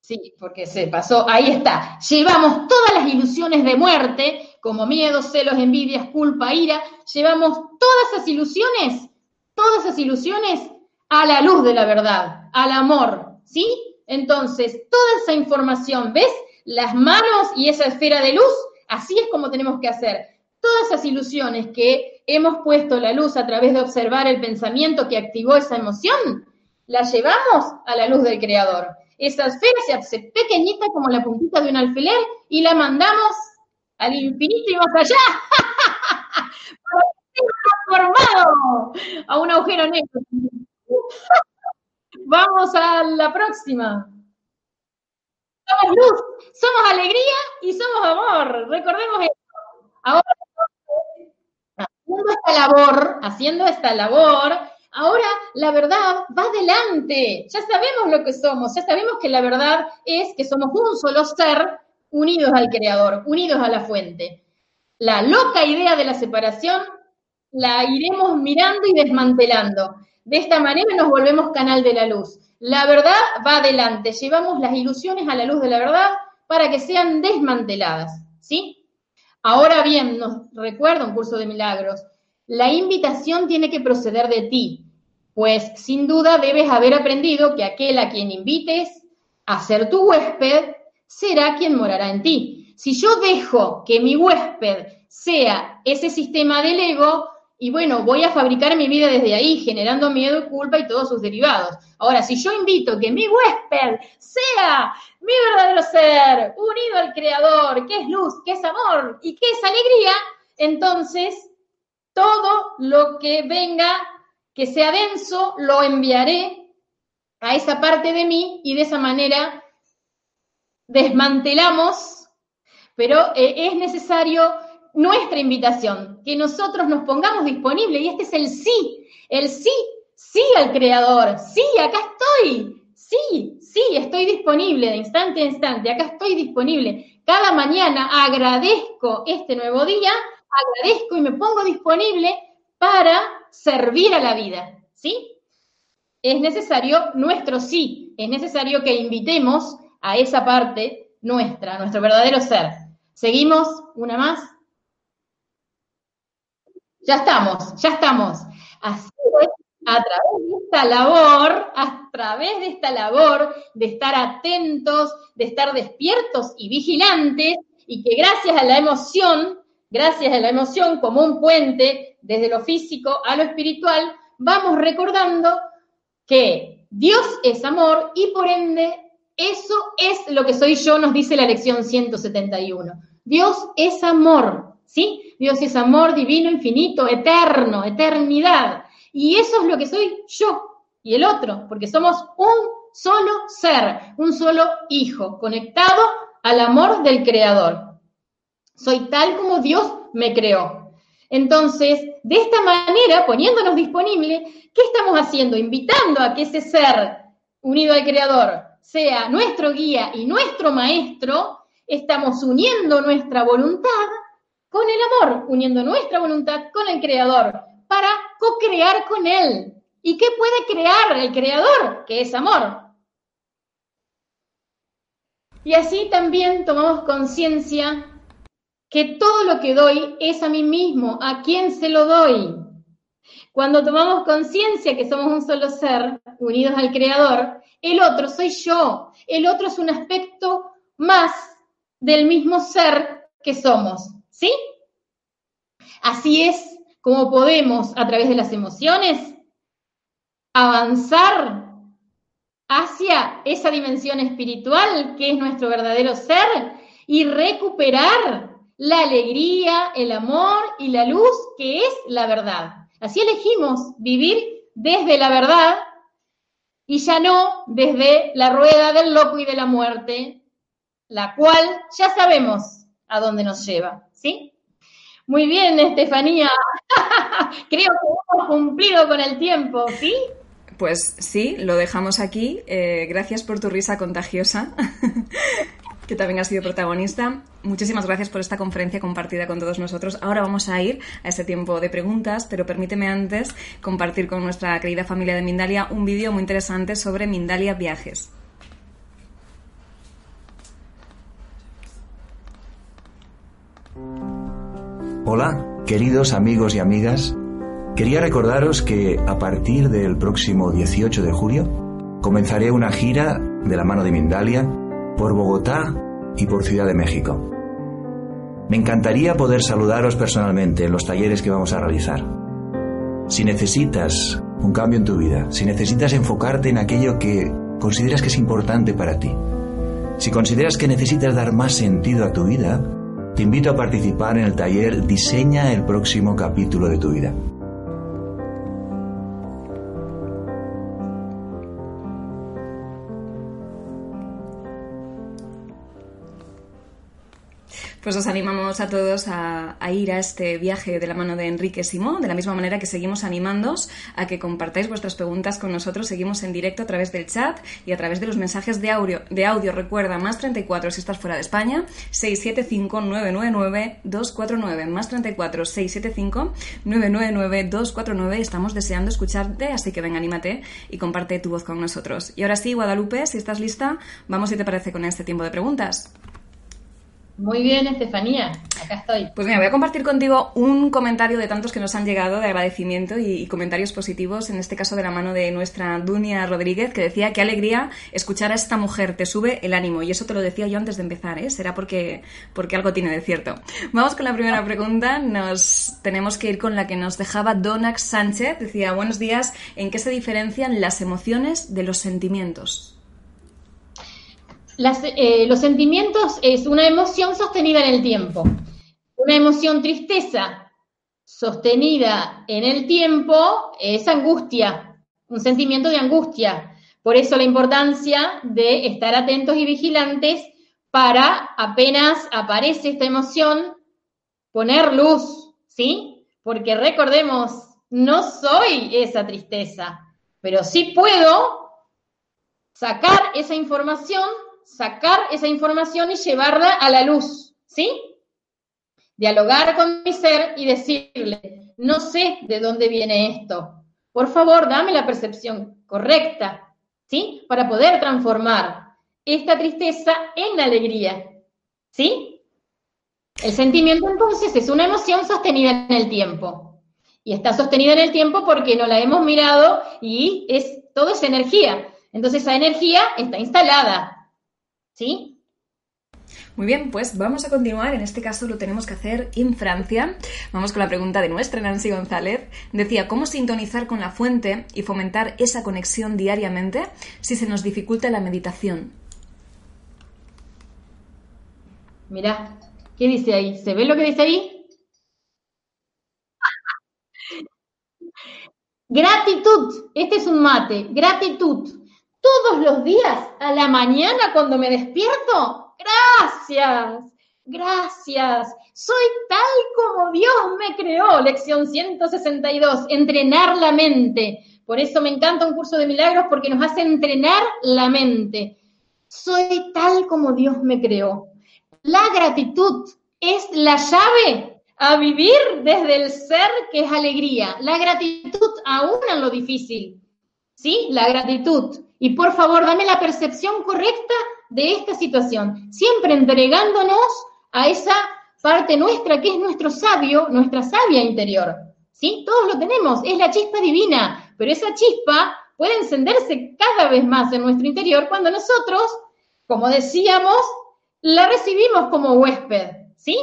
Speaker 2: Sí, porque se pasó, ahí está. Llevamos todas las ilusiones de muerte, como miedo, celos, envidias, culpa, ira, llevamos todas esas ilusiones, todas esas ilusiones a la luz de la verdad, al amor, ¿sí? Entonces, toda esa información, ¿ves? Las manos y esa esfera de luz, así es como tenemos que hacer. Todas esas ilusiones que hemos puesto la luz a través de observar el pensamiento que activó esa emoción, la llevamos a la luz del Creador. Esa esfera se hace pequeñita como la puntita de un alfiler y la mandamos al infinito y más allá. formado a un agujero negro. Vamos a la próxima. Somos luz, somos alegría y somos amor. Recordemos esto. Ahora, haciendo esta labor, haciendo esta labor, Ahora la verdad va adelante. Ya sabemos lo que somos, ya sabemos que la verdad es que somos un solo ser unidos al Creador, unidos a la fuente. La loca idea de la separación la iremos mirando y desmantelando. De esta manera nos volvemos canal de la luz. La verdad va adelante, llevamos las ilusiones a la luz de la verdad para que sean desmanteladas, ¿sí? Ahora bien, nos recuerda un curso de milagros, la invitación tiene que proceder de ti, pues sin duda debes haber aprendido que aquel a quien invites a ser tu huésped será quien morará en ti. Si yo dejo que mi huésped sea ese sistema del ego, y bueno, voy a fabricar mi vida desde ahí, generando miedo culpa y todos sus derivados. Ahora, si yo invito que mi huésped sea mi verdadero ser, unido al Creador, que es luz, que es amor y que es alegría, entonces todo lo que venga, que sea denso, lo enviaré a esa parte de mí y de esa manera desmantelamos, pero eh, es necesario nuestra invitación, que nosotros nos pongamos disponibles y este es el sí, el sí, sí al creador, sí, acá estoy, sí, sí, estoy disponible de instante a instante, acá estoy disponible. Cada mañana agradezco este nuevo día agradezco y me pongo disponible para servir a la vida, ¿sí? Es necesario nuestro sí, es necesario que invitemos a esa parte nuestra, nuestro verdadero ser. ¿Seguimos? ¿Una más? Ya estamos, ya estamos. Así es, a través de esta labor, a través de esta labor de estar atentos, de estar despiertos y vigilantes, y que gracias a la emoción gracias a la emoción como un puente desde lo físico a lo espiritual, vamos recordando que Dios es amor y por ende eso es lo que soy yo, nos dice la lección 171. Dios es amor, ¿sí? Dios es amor divino, infinito, eterno, eternidad. Y eso es lo que soy yo y el otro, porque somos un solo ser, un solo hijo, conectado al amor del Creador. Soy tal como Dios me creó. Entonces, de esta manera, poniéndonos disponibles, ¿qué estamos haciendo? Invitando a que ese ser unido al Creador sea nuestro guía y nuestro maestro, estamos uniendo nuestra voluntad con el amor, uniendo nuestra voluntad con el Creador, para co-crear con Él. ¿Y qué puede crear el Creador? Que es amor. Y así también tomamos conciencia que todo lo que doy es a mí mismo, a quién se lo doy. Cuando tomamos conciencia que somos un solo ser, unidos al Creador, el otro soy yo, el otro es un aspecto más del mismo ser que somos, ¿sí? Así es como podemos, a través de las emociones, avanzar hacia esa dimensión espiritual que es nuestro verdadero ser y recuperar la alegría, el amor y la luz que es la verdad. Así elegimos vivir desde la verdad y ya no desde la rueda del loco y de la muerte, la cual ya sabemos a dónde nos lleva, ¿sí? Muy bien, Estefanía. Creo que hemos cumplido con el tiempo, ¿sí?
Speaker 1: Pues sí, lo dejamos aquí. Eh, gracias por tu risa contagiosa, que también has sido protagonista. Muchísimas gracias por esta conferencia compartida con todos nosotros. Ahora vamos a ir a este tiempo de preguntas, pero permíteme antes compartir con nuestra querida familia de Mindalia un vídeo muy interesante sobre Mindalia Viajes.
Speaker 3: Hola, queridos amigos y amigas. Quería recordaros que a partir del próximo 18 de julio comenzaré una gira de la mano de Mindalia por Bogotá y por Ciudad de México. Me encantaría poder saludaros personalmente en los talleres que vamos a realizar. Si necesitas un cambio en tu vida, si necesitas enfocarte en aquello que consideras que es importante para ti, si consideras que necesitas dar más sentido a tu vida, te invito a participar en el taller Diseña el próximo capítulo de tu vida.
Speaker 1: Pues os animamos a todos a, ir a este viaje de la mano de Enrique Simón, de la misma manera que seguimos animándoos a que compartáis vuestras preguntas con nosotros. Seguimos en directo a través del chat y a través de los mensajes de audio. De audio recuerda, más 34 si estás fuera de España, 675-999-249, más 34 675-999-249. Estamos deseando escucharte, así que venga, anímate y comparte tu voz con nosotros. Y ahora sí, Guadalupe, si estás lista, vamos si te parece con este tiempo de preguntas.
Speaker 2: Muy bien, Estefanía, acá estoy.
Speaker 1: Pues mira, voy a compartir contigo un comentario de tantos que nos han llegado de agradecimiento y, comentarios positivos, en este caso de la mano de nuestra Dunia Rodríguez, que decía qué alegría escuchar a esta mujer, te sube el ánimo. Y eso te lo decía yo antes de empezar, ¿eh? Será porque, porque algo tiene de cierto. Vamos con la primera pregunta. Nos tenemos que ir con la que nos dejaba Donax Sánchez. Decía, buenos días, ¿en qué se diferencian las emociones de los sentimientos?
Speaker 2: Eh, los sentimientos es una emoción sostenida en el tiempo. Una emoción tristeza sostenida en el tiempo es angustia, un sentimiento de angustia. Por eso la importancia de estar atentos y vigilantes para apenas aparece esta emoción, poner luz, ¿sí? Porque recordemos, no soy esa tristeza, pero sí puedo sacar esa información sacar esa información y llevarla a la luz, ¿sí? Dialogar con mi ser y decirle, no sé de dónde viene esto. Por favor, dame la percepción correcta, ¿sí? Para poder transformar esta tristeza en alegría, ¿sí? El sentimiento entonces es una emoción sostenida en el tiempo. Y está sostenida en el tiempo porque no la hemos mirado y es todo es energía. Entonces esa energía está instalada, ¿Sí?
Speaker 1: Muy bien, pues vamos a continuar. En este caso lo tenemos que hacer en Francia. Vamos con la pregunta de nuestra Nancy González. Decía, ¿cómo sintonizar con la fuente y fomentar esa conexión diariamente si se nos dificulta la meditación?
Speaker 2: Mira, ¿qué dice ahí? ¿Se ve lo que dice ahí? Gratitud. Este es un mate. Gratitud todos los días a la mañana cuando me despierto. Gracias, gracias. Soy tal como Dios me creó. Lección 162, entrenar la mente. Por eso me encanta un curso de milagros porque nos hace entrenar la mente. Soy tal como Dios me creó. La gratitud es la llave a vivir desde el ser que es alegría. La gratitud aún en lo difícil. ¿Sí? La gratitud. Y por favor, dame la percepción correcta de esta situación, siempre entregándonos a esa parte nuestra que es nuestro sabio, nuestra sabia interior. ¿Sí? Todos lo tenemos, es la chispa divina, pero esa chispa puede encenderse cada vez más en nuestro interior cuando nosotros, como decíamos, la recibimos como huésped. ¿Sí?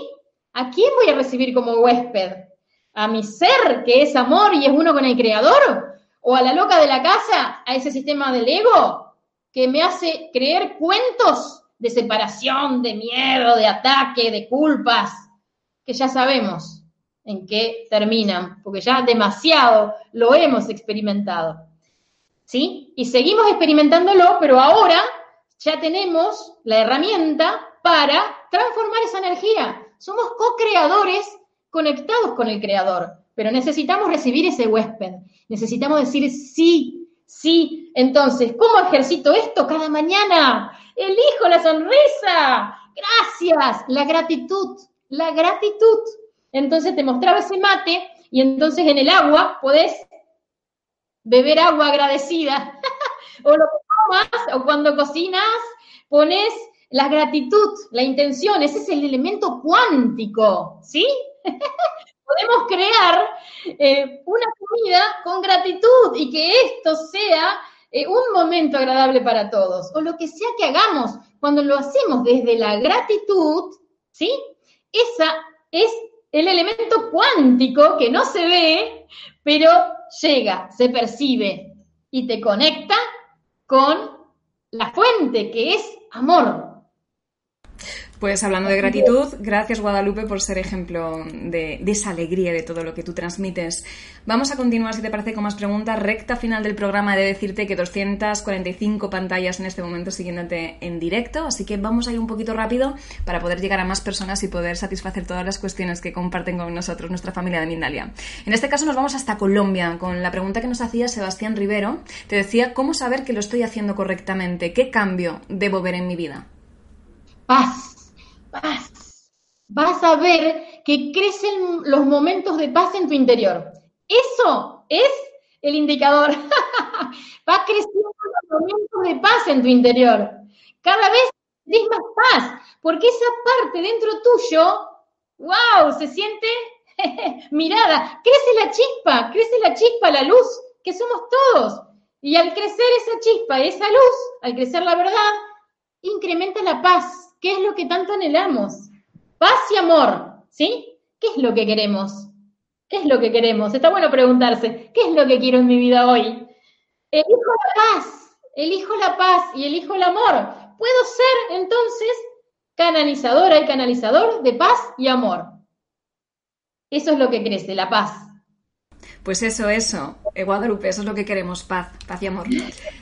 Speaker 2: ¿A quién voy a recibir como huésped? ¿A mi ser, que es amor y es uno con el Creador? O a la loca de la casa, a ese sistema del ego que me hace creer cuentos de separación, de miedo, de ataque, de culpas, que ya sabemos en qué terminan, porque ya demasiado lo hemos experimentado. ¿Sí? Y seguimos experimentándolo, pero ahora ya tenemos la herramienta para transformar esa energía. Somos co-creadores conectados con el creador, pero necesitamos recibir ese huésped. Necesitamos decir sí, Sí, entonces, ¿cómo ejercito esto cada mañana? Elijo la sonrisa. Gracias, la gratitud, la gratitud. Entonces te mostraba ese mate y entonces en el agua podés beber agua agradecida. o lo tomas, o cuando cocinas, pones la gratitud, la intención, ese es el elemento cuántico, ¿sí? Podemos crear eh, una comida con gratitud y que esto sea eh, un momento agradable para todos, o lo que sea que hagamos, cuando lo hacemos desde la gratitud, ¿sí? Esa es el elemento cuántico que no se ve, pero llega, se percibe y te conecta con la fuente, que es amor.
Speaker 1: Pues hablando de gratitud, gracias Guadalupe por ser ejemplo de, esa alegría de todo lo que tú transmites. Vamos a continuar, si te parece, con más preguntas. Recta final del programa de decirte que 245 pantallas en este momento siguiéndote en directo, así que vamos a ir un poquito rápido para poder llegar a más personas y poder satisfacer todas las cuestiones que comparten con nosotros nuestra familia de Mindalia. En este caso nos vamos hasta Colombia con la pregunta que nos hacía Sebastián Rivero. Te decía, ¿cómo saber que lo estoy haciendo correctamente? ¿Qué cambio debo ver en mi vida?
Speaker 2: Paz paz. Vas a ver que crecen los momentos de paz en tu interior. Eso es el indicador. Va creciendo los momentos de paz en tu interior. Cada vez tienes más paz, porque esa parte dentro tuyo, wow, se siente mirada. Crece la chispa, crece la chispa, la luz, que somos todos. Y al crecer esa chispa, esa luz, al crecer la verdad, incrementa la paz, ¿Qué es lo que tanto anhelamos? Paz y amor, ¿sí? ¿Qué es lo que queremos? ¿Qué es lo que queremos? Está bueno preguntarse, ¿qué es lo que quiero en mi vida hoy? Elijo la paz, elijo la paz y elijo el amor. Puedo ser entonces canalizadora y canalizador de paz y amor. Eso es lo que crece, la paz.
Speaker 1: Pues eso, eso, eh, Guadalupe, eso es lo que queremos, paz, paz y amor.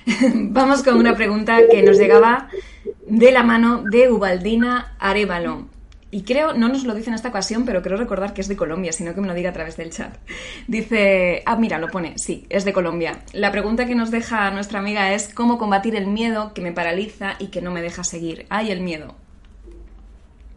Speaker 1: Vamos con una pregunta que nos llegaba de la mano de Ubaldina Arevalo. Y creo, no nos lo dice en esta ocasión, pero creo recordar que es de Colombia, sino que me lo diga a través del chat. Dice, ah, mira, lo pone, sí, es de Colombia. La pregunta que nos deja nuestra amiga es cómo combatir el miedo que me paraliza y que no me deja seguir. Ay, el miedo.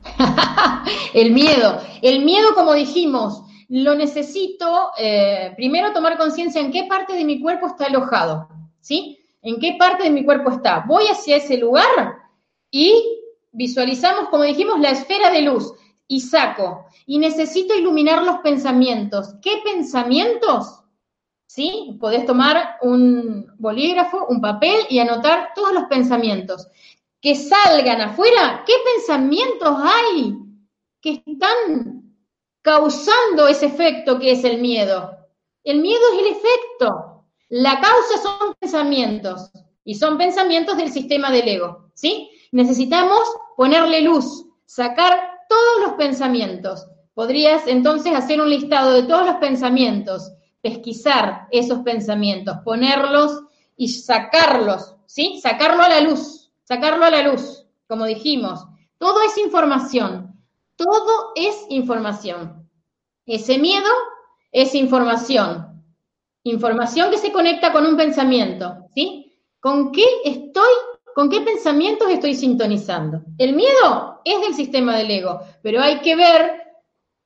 Speaker 2: el miedo. El miedo, como dijimos, lo necesito eh, primero tomar conciencia en qué parte de mi cuerpo está alojado, ¿sí? ¿En qué parte de mi cuerpo está? Voy hacia ese lugar y visualizamos, como dijimos, la esfera de luz y saco. Y necesito iluminar los pensamientos. ¿Qué pensamientos? ¿Sí? Podés tomar un bolígrafo, un papel y anotar todos los pensamientos. Que salgan afuera. ¿Qué pensamientos hay que están causando ese efecto que es el miedo? El miedo es el efecto. La causa son pensamientos. Y son pensamientos del sistema del ego. ¿Sí? Necesitamos ponerle luz, sacar todos los pensamientos. Podrías entonces hacer un listado de todos los pensamientos, pesquisar esos pensamientos, ponerlos y sacarlos, ¿sí? Sacarlo a la luz, sacarlo a la luz, como dijimos. Todo es información, todo es información. Ese miedo es información, información que se conecta con un pensamiento, ¿sí? ¿Con qué estoy ¿Con qué pensamientos estoy sintonizando? El miedo es del sistema del ego, pero hay que ver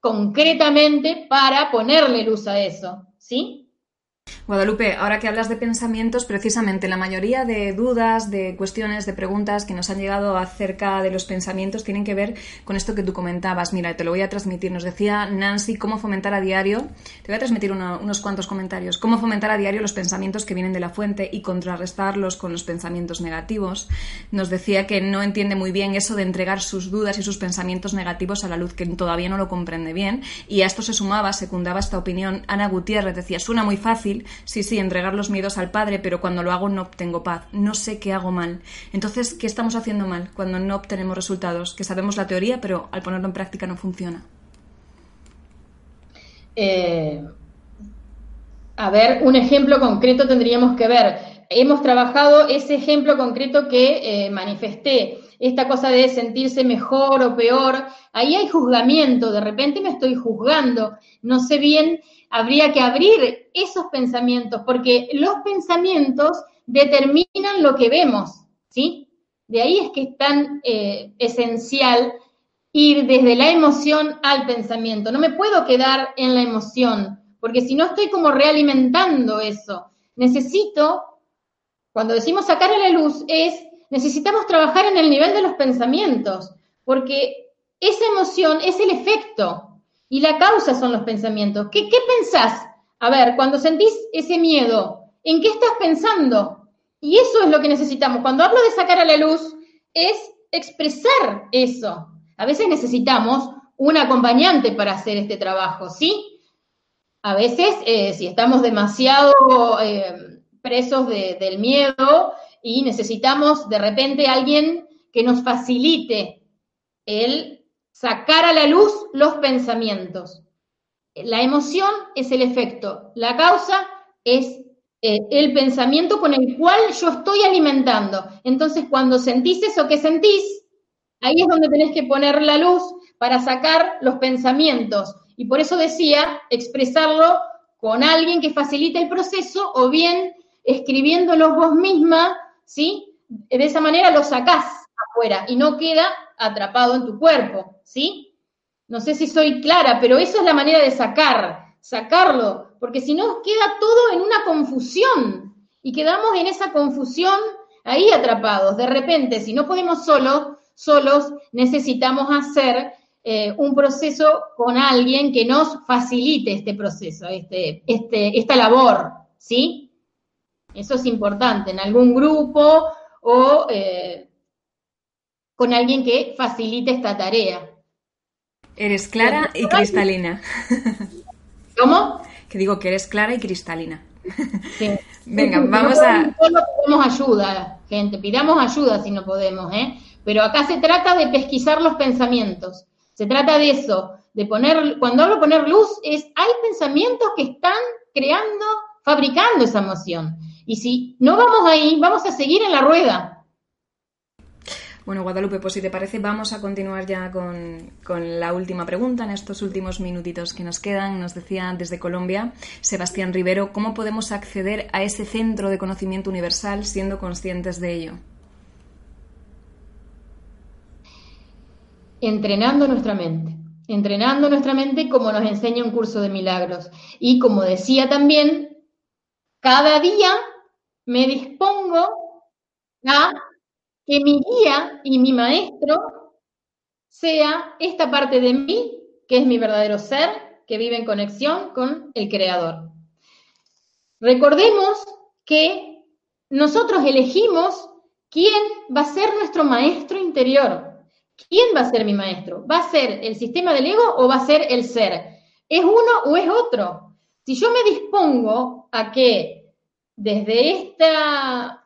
Speaker 2: concretamente para ponerle luz a eso, ¿sí?
Speaker 1: Guadalupe, ahora que hablas de pensamientos, precisamente la mayoría de dudas, de cuestiones, de preguntas que nos han llegado acerca de los pensamientos tienen que ver con esto que tú comentabas. Mira, te lo voy a transmitir. Nos decía Nancy cómo fomentar a diario, te voy a transmitir unos cuantos comentarios, cómo fomentar a diario los pensamientos que vienen de la fuente y contrarrestarlos con los pensamientos negativos. Nos decía que no entiende muy bien eso de entregar sus dudas y sus pensamientos negativos a la luz, que todavía no lo comprende bien. Y a esto se sumaba, secundaba esta opinión Ana Gutiérrez, decía, suena muy fácil, sí, sí, entregar los miedos al Padre, pero cuando lo hago no obtengo paz, no sé qué hago mal. Entonces, ¿qué estamos haciendo mal cuando no obtenemos resultados? Que sabemos la teoría, pero al ponerlo en práctica no funciona.
Speaker 2: Eh, a ver, un ejemplo concreto tendríamos que ver. hemos trabajado ese ejemplo concreto que eh, manifesté, esta cosa de sentirse mejor o peor, ahí hay juzgamiento, de repente me estoy juzgando, no sé bien, habría que abrir esos pensamientos, porque los pensamientos determinan lo que vemos, ¿sí? De ahí es que es tan eh, esencial ir desde la emoción al pensamiento. No me puedo quedar en la emoción, porque si no estoy como realimentando eso. Necesito, cuando decimos sacar a la luz, es necesitamos trabajar en el nivel de los pensamientos, porque esa emoción es el efecto y la causa son los pensamientos. ¿Qué, qué pensás? A ver, cuando sentís ese miedo, ¿en qué estás pensando? Y eso es lo que necesitamos. Cuando hablo de sacar a la luz, es expresar eso. A veces necesitamos un acompañante para hacer este trabajo, ¿sí? A veces, eh, si estamos demasiado eh, presos del miedo y necesitamos de repente alguien que nos facilite el sacar a la luz los pensamientos. La emoción es el efecto, la causa es eh, el pensamiento con el cual yo estoy alimentando. Entonces, cuando sentís eso que sentís, ahí es donde tenés que poner la luz para sacar los pensamientos. Y por eso decía, expresarlo con alguien que facilite el proceso o bien escribiéndolo vos misma, ¿sí? De esa manera lo sacás afuera y no queda atrapado en tu cuerpo, ¿sí? No sé si soy clara, pero eso es la manera de sacar, sacarlo, porque si no queda todo en una confusión y quedamos en esa confusión ahí atrapados. De repente, si no podemos solos, solos necesitamos hacer eh, un proceso con alguien que nos facilite este proceso, este, este, esta labor, ¿sí? Eso es importante, en algún grupo o eh, con alguien que facilite esta tarea.
Speaker 1: Eres clara y cristalina.
Speaker 2: ¿Cómo?
Speaker 1: Que digo que eres clara y cristalina.
Speaker 2: Sí.
Speaker 1: Venga, vamos a...
Speaker 2: No podemos ayuda, gente, pidamos ayuda si no podemos, ¿eh? Pero acá se trata de pesquisar los pensamientos. Se trata de eso, de poner, cuando hablo de poner luz, es, hay pensamientos que están creando, fabricando esa emoción. Y si no vamos ahí, vamos a seguir en la rueda.
Speaker 1: Bueno, Guadalupe, pues si te parece, vamos a continuar ya con, la última pregunta en estos últimos minutitos que nos quedan. Nos decía desde Colombia Sebastián Rivero, ¿cómo podemos acceder a ese centro de conocimiento universal siendo conscientes de ello?
Speaker 2: Entrenando nuestra mente. Entrenando nuestra mente como nos enseña un curso de milagros. Y como decía también, cada día me dispongo a que mi guía y mi maestro sea esta parte de mí, que es mi verdadero ser, que vive en conexión con el Creador. Recordemos que nosotros elegimos quién va a ser nuestro maestro interior. ¿Quién va a ser mi maestro? ¿Va a ser el sistema del ego o va a ser el ser? ¿Es uno o es otro? Si yo me dispongo a que desde esta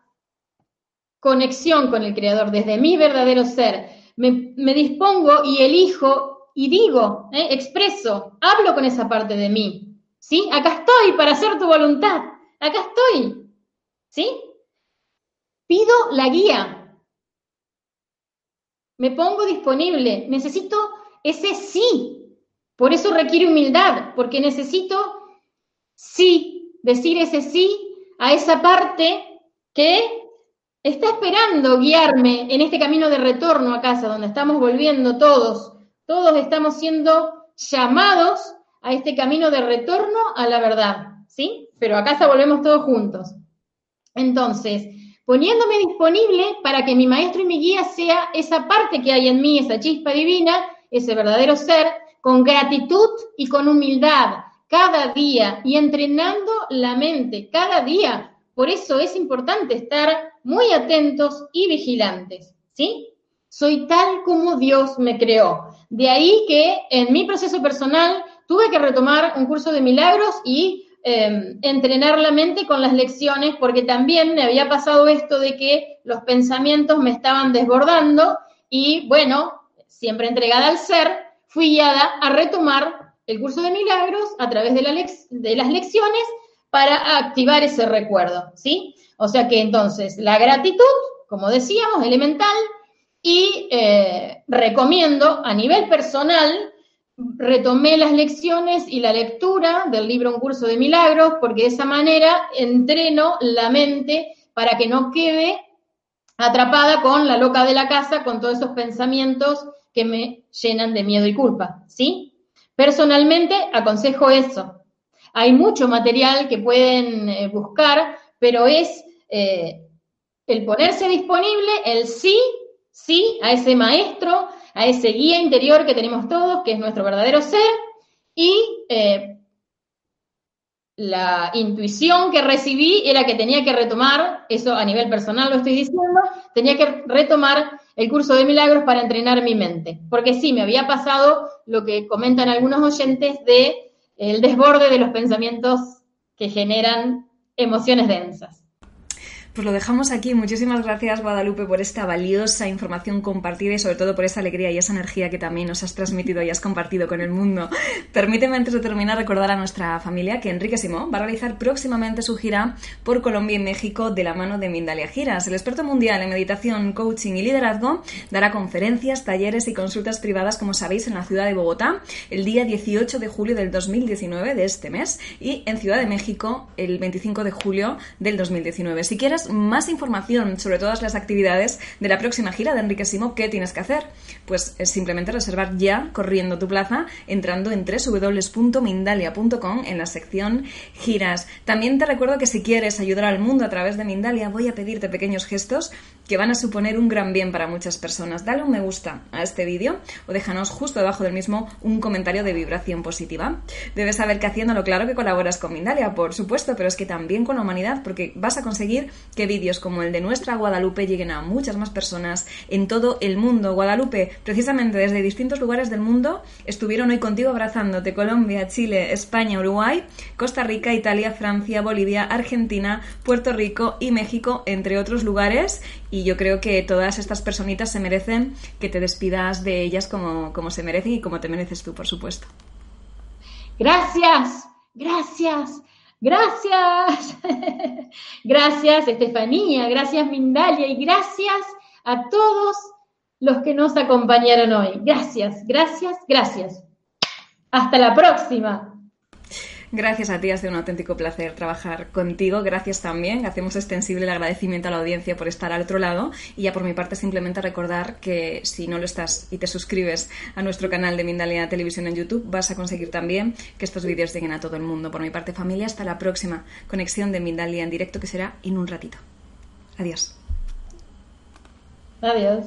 Speaker 2: conexión con el Creador, desde mi verdadero ser, me, dispongo y elijo y digo, ¿eh? expreso, hablo con esa parte de mí. ¿Sí? Acá estoy para hacer tu voluntad. Acá estoy. ¿Sí? Pido la guía. Me pongo disponible. Necesito ese sí. Por eso requiere humildad, porque necesito sí, decir ese sí a esa parte que está esperando guiarme en este camino de retorno a casa, donde estamos volviendo todos. Todos estamos siendo llamados a este camino de retorno a la verdad, ¿sí? Pero a casa volvemos todos juntos. Entonces, poniéndome disponible para que mi maestro y mi guía sea esa parte que hay en mí, esa chispa divina, ese verdadero ser, con gratitud y con humildad, cada día, y entrenando la mente, cada día. Por eso es importante estar muy atentos y vigilantes, ¿sí? Soy tal como Dios me creó. De ahí que en mi proceso personal tuve que retomar un curso de milagros y em, entrenar la mente con las lecciones, porque también me había pasado esto de que los pensamientos me estaban desbordando y bueno, siempre entregada al ser, fui guiada a retomar el curso de milagros a través de, de las lecciones para activar ese recuerdo, ¿sí? O sea que entonces la gratitud, como decíamos, elemental, y eh, recomiendo a nivel personal, retomé las lecciones y la lectura del libro Un curso de milagros, porque de esa manera entreno la mente para que no quede atrapada con la loca de la casa, con todos esos pensamientos que me llenan de miedo y culpa, ¿sí? Personalmente aconsejo eso. Hay mucho material que pueden eh, buscar, pero es eh, el ponerse disponible, el sí, sí a ese maestro, a ese guía interior que tenemos todos, que es nuestro verdadero ser, y eh, la intuición que recibí era que tenía que retomar, eso a nivel personal lo estoy diciendo, tenía que retomar el curso de milagros para entrenar mi mente. Porque sí, me había pasado lo que comentan algunos oyentes de el desborde de los pensamientos que generan emociones densas.
Speaker 1: Pues lo dejamos aquí. Muchísimas gracias, Guadalupe, por esta valiosa información compartida y sobre todo por esa alegría y esa energía que también nos has transmitido y has compartido con el mundo. Permíteme antes de terminar recordar a nuestra familia que Enrique Simón va a realizar próximamente su gira por Colombia y México de la mano de Mindalia Giras. El experto mundial en meditación, coaching y liderazgo dará conferencias, talleres y consultas privadas, como sabéis, en la ciudad de Bogotá el día 18 de julio del 2019 de este mes y en Ciudad de México el 25 de julio del 2019. Si quieres más información sobre todas las actividades de la próxima gira de Enrique Simo, ¿qué tienes que hacer? Pues es simplemente reservar ya, corriendo tu plaza, entrando en www.mindalia.com en la sección giras. También te recuerdo que si quieres ayudar al mundo a través de Mindalia, voy a pedirte pequeños gestos que van a suponer un gran bien para muchas personas. Dale un me gusta a este vídeo o déjanos justo debajo del mismo un comentario de vibración positiva. Debes saber que haciéndolo claro que colaboras con Mindalia, por supuesto, pero es que también con la humanidad, porque vas a conseguir que vídeos como el de nuestra Guadalupe lleguen a muchas más personas en todo el mundo. Guadalupe, precisamente desde distintos lugares del mundo, estuvieron hoy contigo abrazándote Colombia, Chile, España, Uruguay, Costa Rica, Italia, Francia, Bolivia, Argentina, Puerto Rico y México, entre otros lugares. Y yo creo que todas estas personitas se merecen que te despidas de ellas como, como se merecen y como te mereces tú, por supuesto.
Speaker 2: Gracias, gracias. Gracias, gracias Estefanía, gracias Mindalia y gracias a todos los que nos acompañaron hoy. Gracias, gracias, gracias. Hasta la próxima.
Speaker 1: Gracias a ti, ha sido un auténtico placer trabajar contigo. Gracias también. Hacemos extensible el agradecimiento a la audiencia por estar al otro lado. Y ya por mi parte, simplemente recordar que si no lo estás y te suscribes a nuestro canal de Mindalia Televisión en YouTube, vas a conseguir también que estos vídeos lleguen a todo el mundo. Por mi parte, familia, hasta la próxima conexión de Mindalia en directo que será en un ratito. Adiós.
Speaker 2: Adiós.